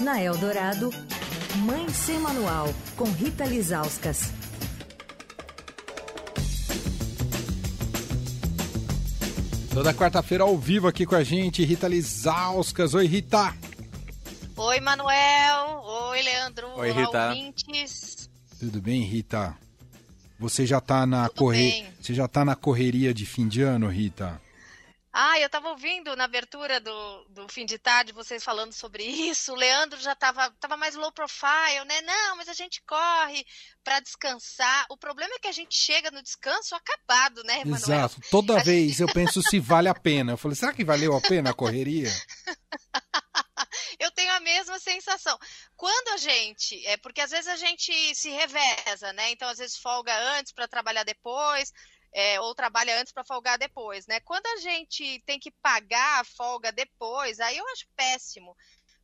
Na Eldorado, Mãe Sem Manual, com Rita Lizauskas. Toda quarta-feira ao vivo aqui com a gente, Rita Lizauskas. Oi, Rita. Oi, Manuel. Oi, Leandro. Oi, Rita. Ouvintes. Tudo bem, Rita? Você já tá na corre... Você já tá na correria de fim de ano, Rita? Ah, eu estava ouvindo na abertura do, do fim de tarde vocês falando sobre isso. O Leandro já estava tava mais low profile, né? Não, mas a gente corre para descansar. O problema é que a gente chega no descanso acabado, né, Emanuel? Exato. Toda a vez gente... eu penso se vale a pena. Eu falei, será que valeu a pena a correria? eu tenho a mesma sensação. Quando a gente, é porque às vezes a gente se reveza, né? Então às vezes folga antes para trabalhar depois é, ou trabalha antes para folgar depois, né? Quando a gente tem que pagar a folga depois, aí eu acho péssimo.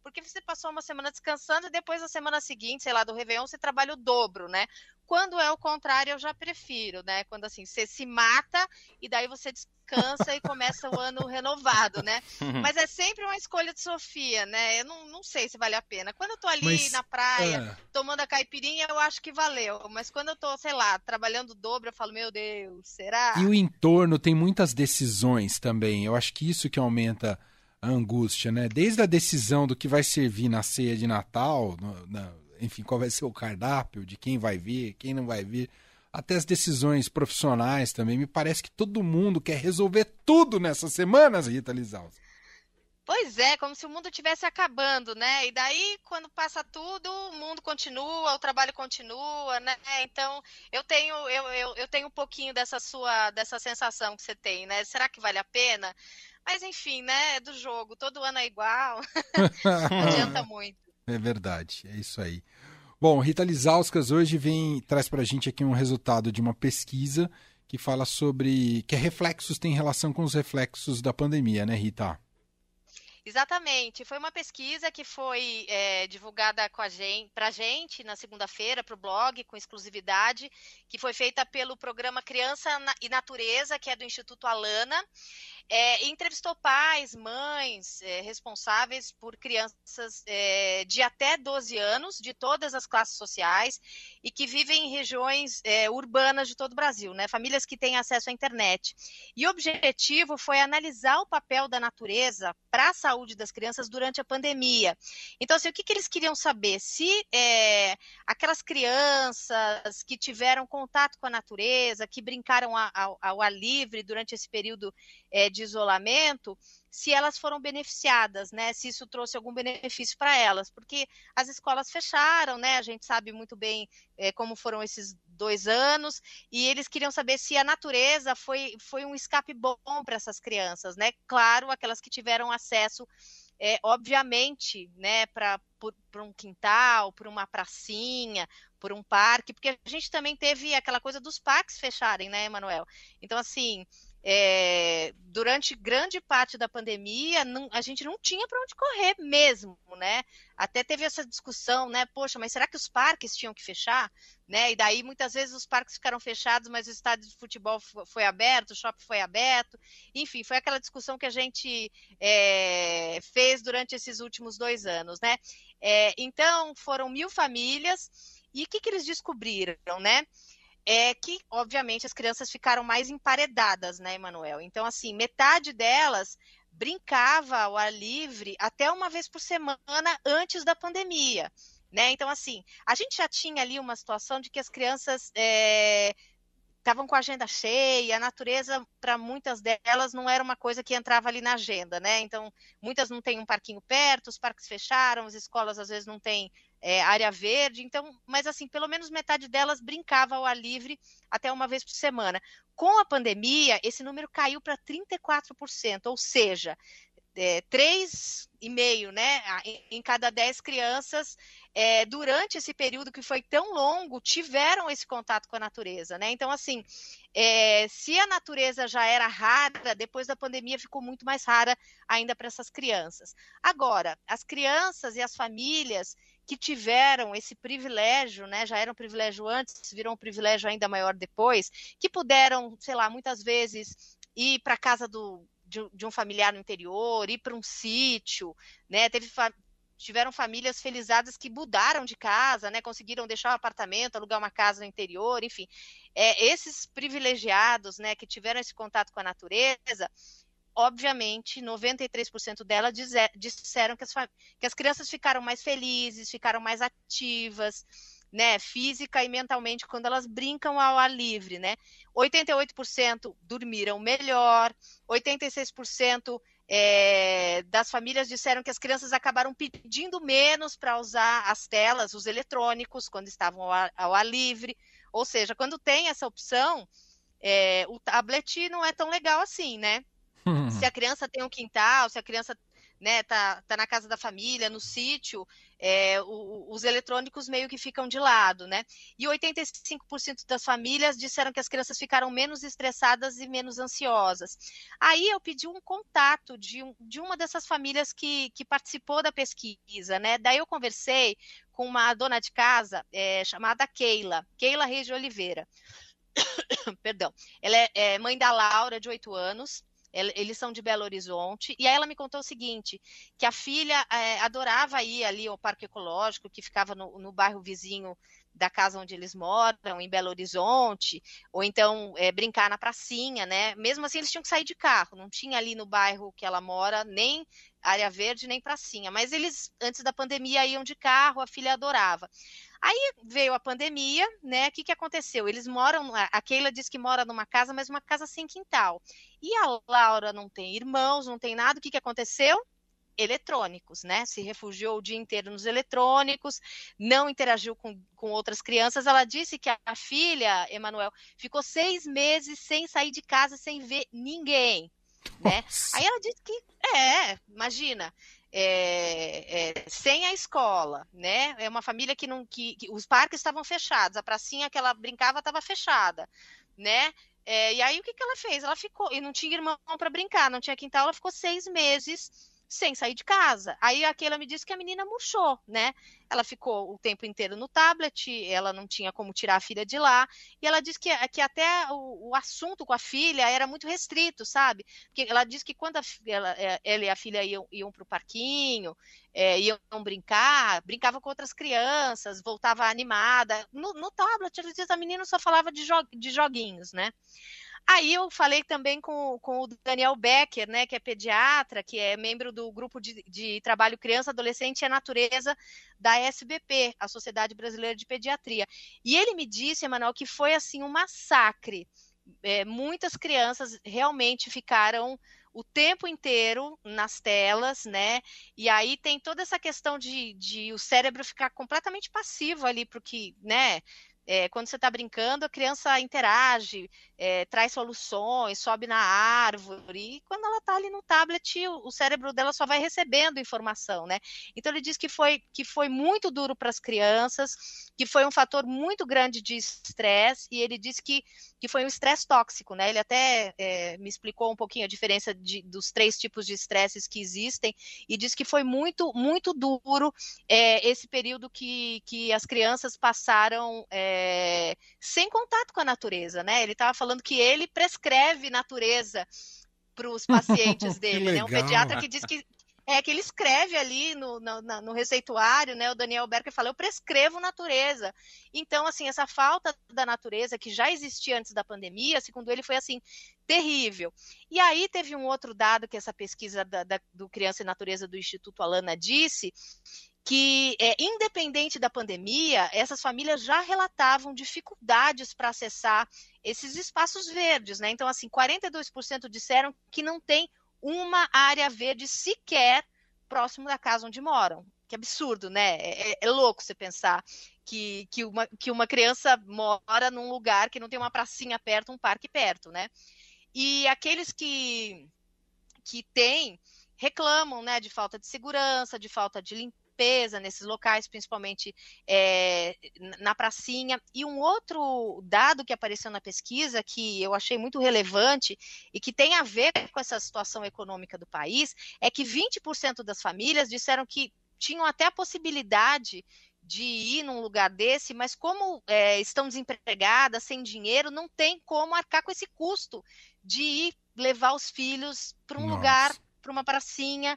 Porque você passou uma semana descansando e depois na semana seguinte, sei lá, do Réveillon, você trabalha o dobro, né? Quando é o contrário, eu já prefiro, né? Quando assim, você se mata e daí você descansa e começa o ano renovado, né? Uhum. Mas é sempre uma escolha de Sofia, né? Eu não, não sei se vale a pena. Quando eu tô ali Mas, na praia, é... tomando a caipirinha, eu acho que valeu. Mas quando eu tô, sei lá, trabalhando o dobro, eu falo, meu Deus, será? E o entorno tem muitas decisões também. Eu acho que isso que aumenta angústia, né? Desde a decisão do que vai servir na ceia de Natal, no, na enfim, qual vai ser o cardápio, de quem vai vir, quem não vai vir, até as decisões profissionais também. Me parece que todo mundo quer resolver tudo nessas semanas, Rita Lizaus. Pois é, como se o mundo estivesse acabando, né? E daí, quando passa tudo, o mundo continua, o trabalho continua, né? Então, eu tenho, eu, eu, eu tenho um pouquinho dessa sua, dessa sensação que você tem, né? Será que vale a pena? Mas enfim, né? É do jogo, todo ano é igual. Não adianta muito. É verdade, é isso aí. Bom, Rita Lizauskas hoje vem traz para a gente aqui um resultado de uma pesquisa que fala sobre que reflexos tem relação com os reflexos da pandemia, né, Rita? Exatamente. Foi uma pesquisa que foi é, divulgada para gente, a gente na segunda-feira para o blog, com exclusividade, que foi feita pelo programa Criança e Natureza, que é do Instituto Alana. É, entrevistou pais, mães é, responsáveis por crianças é, de até 12 anos, de todas as classes sociais, e que vivem em regiões é, urbanas de todo o Brasil, né? famílias que têm acesso à internet. E o objetivo foi analisar o papel da natureza para a saúde das crianças durante a pandemia. Então, assim, o que, que eles queriam saber? Se é, aquelas crianças que tiveram contato com a natureza, que brincaram ao, ao ar livre durante esse período é, de isolamento, se elas foram beneficiadas, né? Se isso trouxe algum benefício para elas, porque as escolas fecharam, né? A gente sabe muito bem é, como foram esses dois anos, e eles queriam saber se a natureza foi, foi um escape bom para essas crianças, né? Claro, aquelas que tiveram acesso é, obviamente, né, para um quintal, por uma pracinha, por um parque, porque a gente também teve aquela coisa dos parques fecharem, né, Emanuel? Então, assim, é, durante grande parte da pandemia, não, a gente não tinha para onde correr mesmo, né? Até teve essa discussão, né? Poxa, mas será que os parques tinham que fechar? Né? E daí muitas vezes os parques ficaram fechados, mas o estádio de futebol foi aberto, o shopping foi aberto. Enfim, foi aquela discussão que a gente é, fez durante esses últimos dois anos, né? É, então, foram mil famílias. E o que, que eles descobriram, né? É que, obviamente, as crianças ficaram mais emparedadas, né, Emanuel? Então, assim, metade delas brincava ao ar livre até uma vez por semana antes da pandemia. Né? Então, assim, a gente já tinha ali uma situação de que as crianças é, estavam com a agenda cheia, a natureza, para muitas delas, não era uma coisa que entrava ali na agenda, né? Então, muitas não têm um parquinho perto, os parques fecharam, as escolas às vezes não têm é, área verde, então, mas assim, pelo menos metade delas brincava ao ar livre até uma vez por semana. Com a pandemia, esse número caiu para 34%, ou seja, é, 3,5 né, em cada 10 crianças, é, durante esse período que foi tão longo, tiveram esse contato com a natureza. Né? Então, assim, é, se a natureza já era rara, depois da pandemia ficou muito mais rara ainda para essas crianças. Agora, as crianças e as famílias que tiveram esse privilégio, né, já era um privilégio antes, virou um privilégio ainda maior depois, que puderam, sei lá, muitas vezes ir para casa do, de, de, um familiar no interior, ir para um sítio, né? Teve tiveram famílias felizadas que mudaram de casa, né? Conseguiram deixar um apartamento, alugar uma casa no interior, enfim. É, esses privilegiados, né, que tiveram esse contato com a natureza, obviamente, 93% delas disseram que as, que as crianças ficaram mais felizes, ficaram mais ativas, né, física e mentalmente quando elas brincam ao ar livre, né? 88% dormiram melhor, 86% é, das famílias disseram que as crianças acabaram pedindo menos para usar as telas, os eletrônicos, quando estavam ao ar, ao ar livre. Ou seja, quando tem essa opção, é, o tablet não é tão legal assim, né? Se a criança tem um quintal, se a criança né, tá, tá na casa da família, no sítio, é, os eletrônicos meio que ficam de lado, né? E 85% das famílias disseram que as crianças ficaram menos estressadas e menos ansiosas. Aí eu pedi um contato de, um, de uma dessas famílias que, que participou da pesquisa, né? Daí eu conversei com uma dona de casa é, chamada Keila, Keila Reis de Oliveira. Perdão. Ela é, é mãe da Laura, de 8 anos eles são de Belo Horizonte. E aí ela me contou o seguinte: que a filha é, adorava ir ali ao Parque Ecológico, que ficava no, no bairro vizinho da casa onde eles moram, em Belo Horizonte, ou então é, brincar na pracinha, né? Mesmo assim, eles tinham que sair de carro, não tinha ali no bairro que ela mora nem área verde nem pracinha, mas eles antes da pandemia iam de carro, a filha adorava. Aí veio a pandemia, né? O que, que aconteceu? Eles moram, a Keila diz que mora numa casa, mas uma casa sem quintal. E a Laura não tem irmãos, não tem nada. O que, que aconteceu? eletrônicos, né? Se refugiou o dia inteiro nos eletrônicos, não interagiu com, com outras crianças. Ela disse que a, a filha, Emanuel, ficou seis meses sem sair de casa, sem ver ninguém, né? Aí ela disse que, é, imagina, é, é, sem a escola, né? É uma família que não que, que os parques estavam fechados, a pracinha que ela brincava estava fechada, né? É, e aí o que, que ela fez? Ela ficou e não tinha irmão para brincar, não tinha quintal, ela ficou seis meses sem sair de casa. Aí aquela me disse que a menina murchou, né? Ela ficou o tempo inteiro no tablet, ela não tinha como tirar a filha de lá, e ela disse que, que até o, o assunto com a filha era muito restrito, sabe? Porque ela disse que quando a, ela, é, ela e a filha iam, iam para o parquinho, é, iam brincar, brincava com outras crianças, voltava animada. No, no tablet, ela disse, a menina só falava de, jo de joguinhos, né? Aí eu falei também com, com o Daniel Becker, né, que é pediatra, que é membro do grupo de, de trabalho Criança, Adolescente e a Natureza da SBP, a Sociedade Brasileira de Pediatria. E ele me disse, Emanuel, que foi assim um massacre. É, muitas crianças realmente ficaram o tempo inteiro nas telas, né? E aí tem toda essa questão de, de o cérebro ficar completamente passivo ali para o que, né? É, quando você está brincando, a criança interage, é, traz soluções, sobe na árvore, e quando ela está ali no tablet, o, o, cérebro dela só vai recebendo informação, né? Então ele diz que foi, que foi muito duro para as crianças, que foi um fator muito grande de estresse, e ele disse que, que foi um estresse tóxico, né? Ele até é, me explicou um pouquinho a diferença de, dos três tipos de estresses que existem, e disse que foi muito, muito duro é, esse período que, que as crianças passaram é, é, sem contato com a natureza, né? Ele estava falando que ele prescreve natureza para os pacientes dele, né? Um pediatra que diz que é que ele escreve ali no, no, no, receituário, né? O Daniel Berker fala, eu prescrevo natureza. Então, assim, essa falta da natureza que já existia antes da pandemia, segundo ele, foi assim terrível. E aí teve um outro dado que essa pesquisa da, da, do Criança e Natureza do Instituto Alana disse, que, é, independente da pandemia, essas famílias já relatavam dificuldades para acessar esses espaços verdes, né? Então, assim, 42% disseram que não tem uma área verde sequer próximo da casa onde moram. Que absurdo, né? É, é, é louco você pensar que, que, uma, que uma criança mora num lugar que não tem uma pracinha perto, um parque perto, né? E aqueles que, que têm reclamam né, de falta de segurança, de falta de limpeza limpeza nesses locais, principalmente é, na pracinha. E um outro dado que apareceu na pesquisa, que eu achei muito relevante e que tem a ver com essa situação econômica do país, é que 20% das famílias disseram que tinham até a possibilidade de ir num lugar desse, mas como é, estão desempregadas, sem dinheiro, não tem como arcar com esse custo de ir levar os filhos para um Nossa. lugar, para uma pracinha,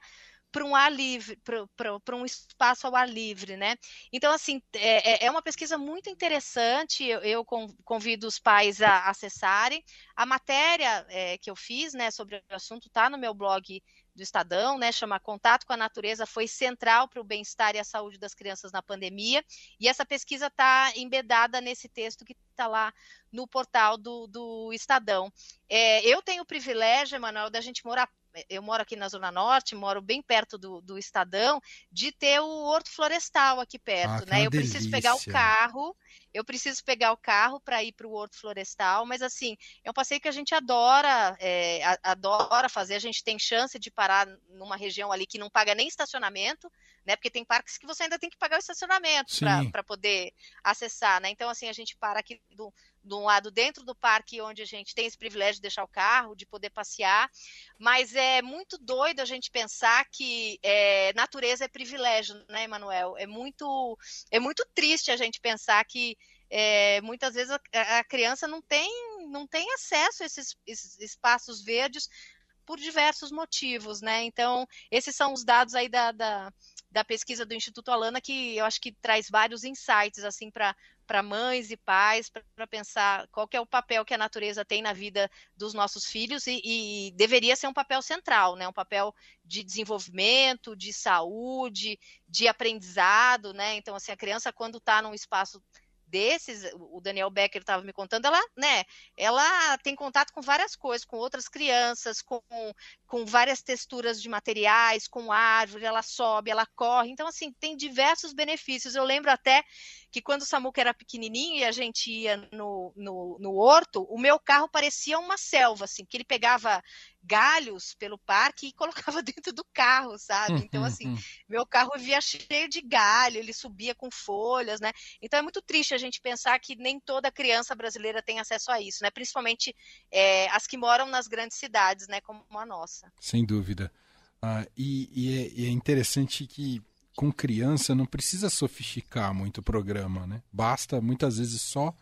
para um ar livre, para um espaço ao ar livre, né? Então, assim, é, é, é uma pesquisa muito interessante, eu, eu convido os pais a acessarem. A matéria é, que eu fiz, né, sobre o assunto está no meu blog do Estadão, né, chama Contato com a Natureza, foi central para o bem-estar e a saúde das crianças na pandemia, e essa pesquisa está embedada nesse texto que está lá no portal do, do Estadão. É, eu tenho o privilégio, Emanuel, da gente morar eu moro aqui na Zona Norte, moro bem perto do, do Estadão, de ter o Horto Florestal aqui perto, ah, né? Eu delícia. preciso pegar o carro, eu preciso pegar o carro para ir para o Horto Florestal, mas assim, é um passeio que a gente adora, é, adora fazer, a gente tem chance de parar numa região ali que não paga nem estacionamento, né? Porque tem parques que você ainda tem que pagar o estacionamento para poder acessar, né? Então, assim, a gente para aqui do, de um lado dentro do parque onde a gente tem esse privilégio de deixar o carro, de poder passear, mas é muito doido a gente pensar que é, natureza é privilégio, né, Emanuel? É muito, é muito triste a gente pensar que é, muitas vezes a, a, criança não tem, não tem acesso a esses, esses espaços verdes por diversos motivos, né? Então, esses são os dados aí da, da, da pesquisa do Instituto Alana que eu acho que traz vários insights assim para para mães e pais para pensar qual é o papel que a natureza tem na vida dos nossos filhos e, e, deveria ser um papel central, né? Um papel de desenvolvimento, de saúde, de aprendizado, né? Então, assim, a criança quando está num espaço desses, o Daniel Becker estava me contando, ela, né, ela tem contato com várias coisas, com outras crianças, com, com várias texturas de materiais, com árvore, ela sobe, ela corre, então, assim, tem diversos benefícios. Eu lembro até que quando o Samuca era pequenininho e a gente ia no, no, no horto, o meu carro parecia uma selva, assim, que ele pegava galhos pelo parque e colocava dentro do carro, sabe? Então, assim, meu carro via cheio de galho, ele subia com folhas, né? Então é muito triste a gente pensar que nem toda criança brasileira tem acesso a isso, né? Principalmente é, as que moram nas grandes cidades, né? Como a nossa. Sem dúvida. Ah, e, e, é, e é interessante que com criança não precisa sofisticar muito o programa, né? Basta muitas vezes só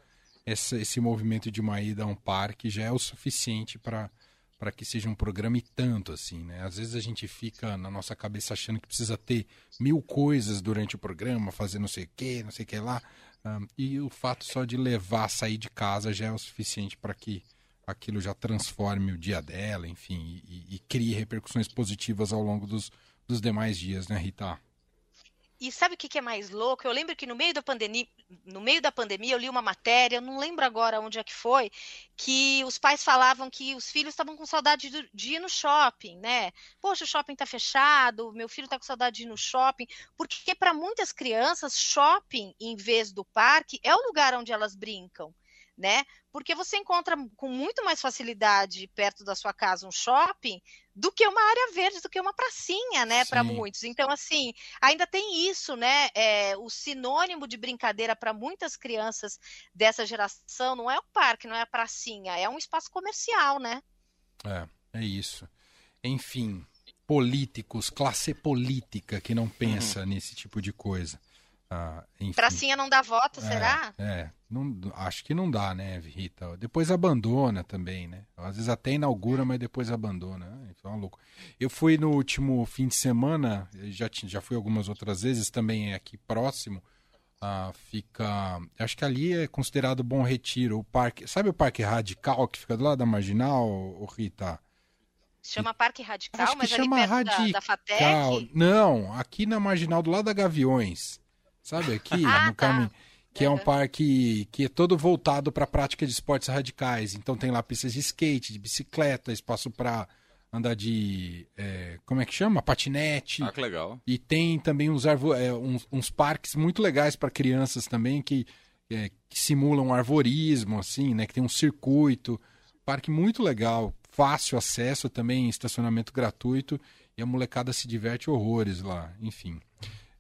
esse, esse movimento de uma ida a um parque já é o suficiente para para que seja um programa e tanto assim, né? Às vezes a gente fica na nossa cabeça achando que precisa ter mil coisas durante o programa, fazer não sei o que, não sei o que lá, um, e o fato só de levar, sair de casa já é o suficiente para que aquilo já transforme o dia dela, enfim, e, e, crie repercussões positivas ao longo dos, dos demais dias, né, Rita? E sabe o que, é mais louco? Eu lembro que no meio da pandemia, no meio da pandemia, eu li uma matéria, eu não lembro agora onde é que foi, que os pais falavam que os filhos estavam com saudade de, ir no shopping, né? Poxa, o shopping está fechado, meu filho está com saudade de ir no shopping, porque para muitas crianças, shopping, em vez do parque, é o lugar onde elas brincam né? Porque você encontra com muito mais facilidade perto da sua casa um shopping do que uma área verde, do que uma pracinha, né, para muitos. Então, assim, ainda tem isso, né? É, o sinônimo de brincadeira para muitas crianças dessa geração não é o parque, não é a pracinha, é um espaço comercial, né? É, é isso. Enfim, políticos, classe política que não pensa uhum. nesse tipo de coisa. Ah, Pracinha não dá voto, é, será? É, não, acho que não dá, né, Rita? Depois abandona também, né? Às vezes até inaugura, mas depois abandona. Então é louco. Eu fui no último fim de semana, já, já fui algumas outras vezes, também é aqui próximo. Ah, fica. Acho que ali é considerado Bom Retiro. O parque. Sabe o Parque Radical que fica do lado da Marginal, Rita? Chama Parque Radical, Acho mas que chama ali perto Radical. Da, da Fatec? Não, aqui na Marginal, do lado da Gaviões. Sabe, aqui ah, no tá. caminho. Que é um parque que é todo voltado para a prática de esportes radicais. Então tem lá pistas de skate, de bicicleta, espaço para andar de. É, como é que chama? Patinete. Ah, que legal. E tem também uns, arvo, é, uns, uns parques muito legais para crianças também que, é, que simulam arvorismo, assim, né? Que tem um circuito. Parque muito legal, fácil acesso também, estacionamento gratuito. E a molecada se diverte horrores lá, enfim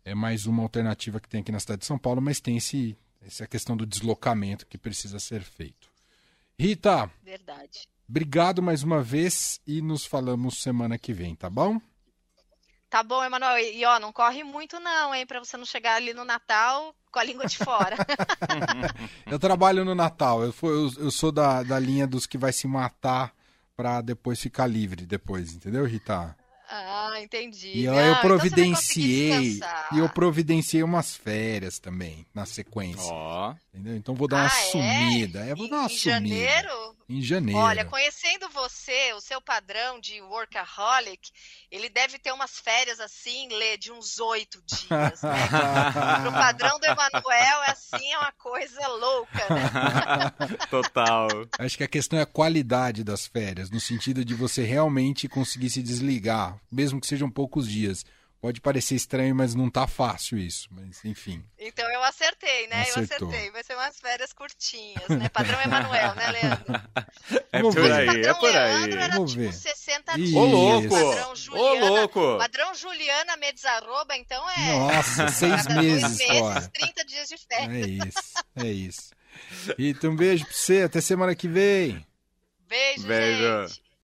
é mais uma alternativa que tem aqui na cidade de São Paulo, mas tem esse, essa questão do deslocamento que precisa ser feito. Rita. Verdade. Obrigado mais uma vez e nos falamos semana que vem, tá bom? Tá bom, Emanuel. E ó, não corre muito não, hein, para você não chegar ali no Natal com a língua de fora. eu trabalho no Natal. Eu, eu, eu sou da, da linha dos que vai se matar para depois ficar livre depois, entendeu, Rita? Ah, entendi. E Não, eu então providenciei. descansar. e eu providenciei umas férias também, na sequência. Ó. Entendeu? Então vou dar uma Ah, é? sumida. É, vou Em, dar uma em sumida. janeiro? Em janeiro. Olha, conhecendo você, o seu padrão de workaholic, ele deve ter umas férias assim, Lê, de uns oito dias, né? Pro padrão do Emanuel, é assim, é uma coisa louca, né? Total. Acho que a questão é a qualidade das férias, no sentido de você realmente conseguir se desligar, mesmo que sejam poucos dias. Pode parecer estranho, mas não tá fácil isso. Mas enfim. Então eu acertei, né? Acertou. Eu acertei. Vai ser umas férias curtinhas, né? Padrão Emanuel, né, Leandro? É Vamos por aí, é padrão por Leandro aí. era Vamos tipo ver. 60 Ih, dias. Ô, louco! Padrão Ô, Juliana, louco! Padrão Juliana Medzarroba, então é. Nossa, seis cada meses dois meses, fora. 30 dias de férias. É isso, é isso. Então, um beijo pra você, até semana que vem. Beijo, Beijo. gente.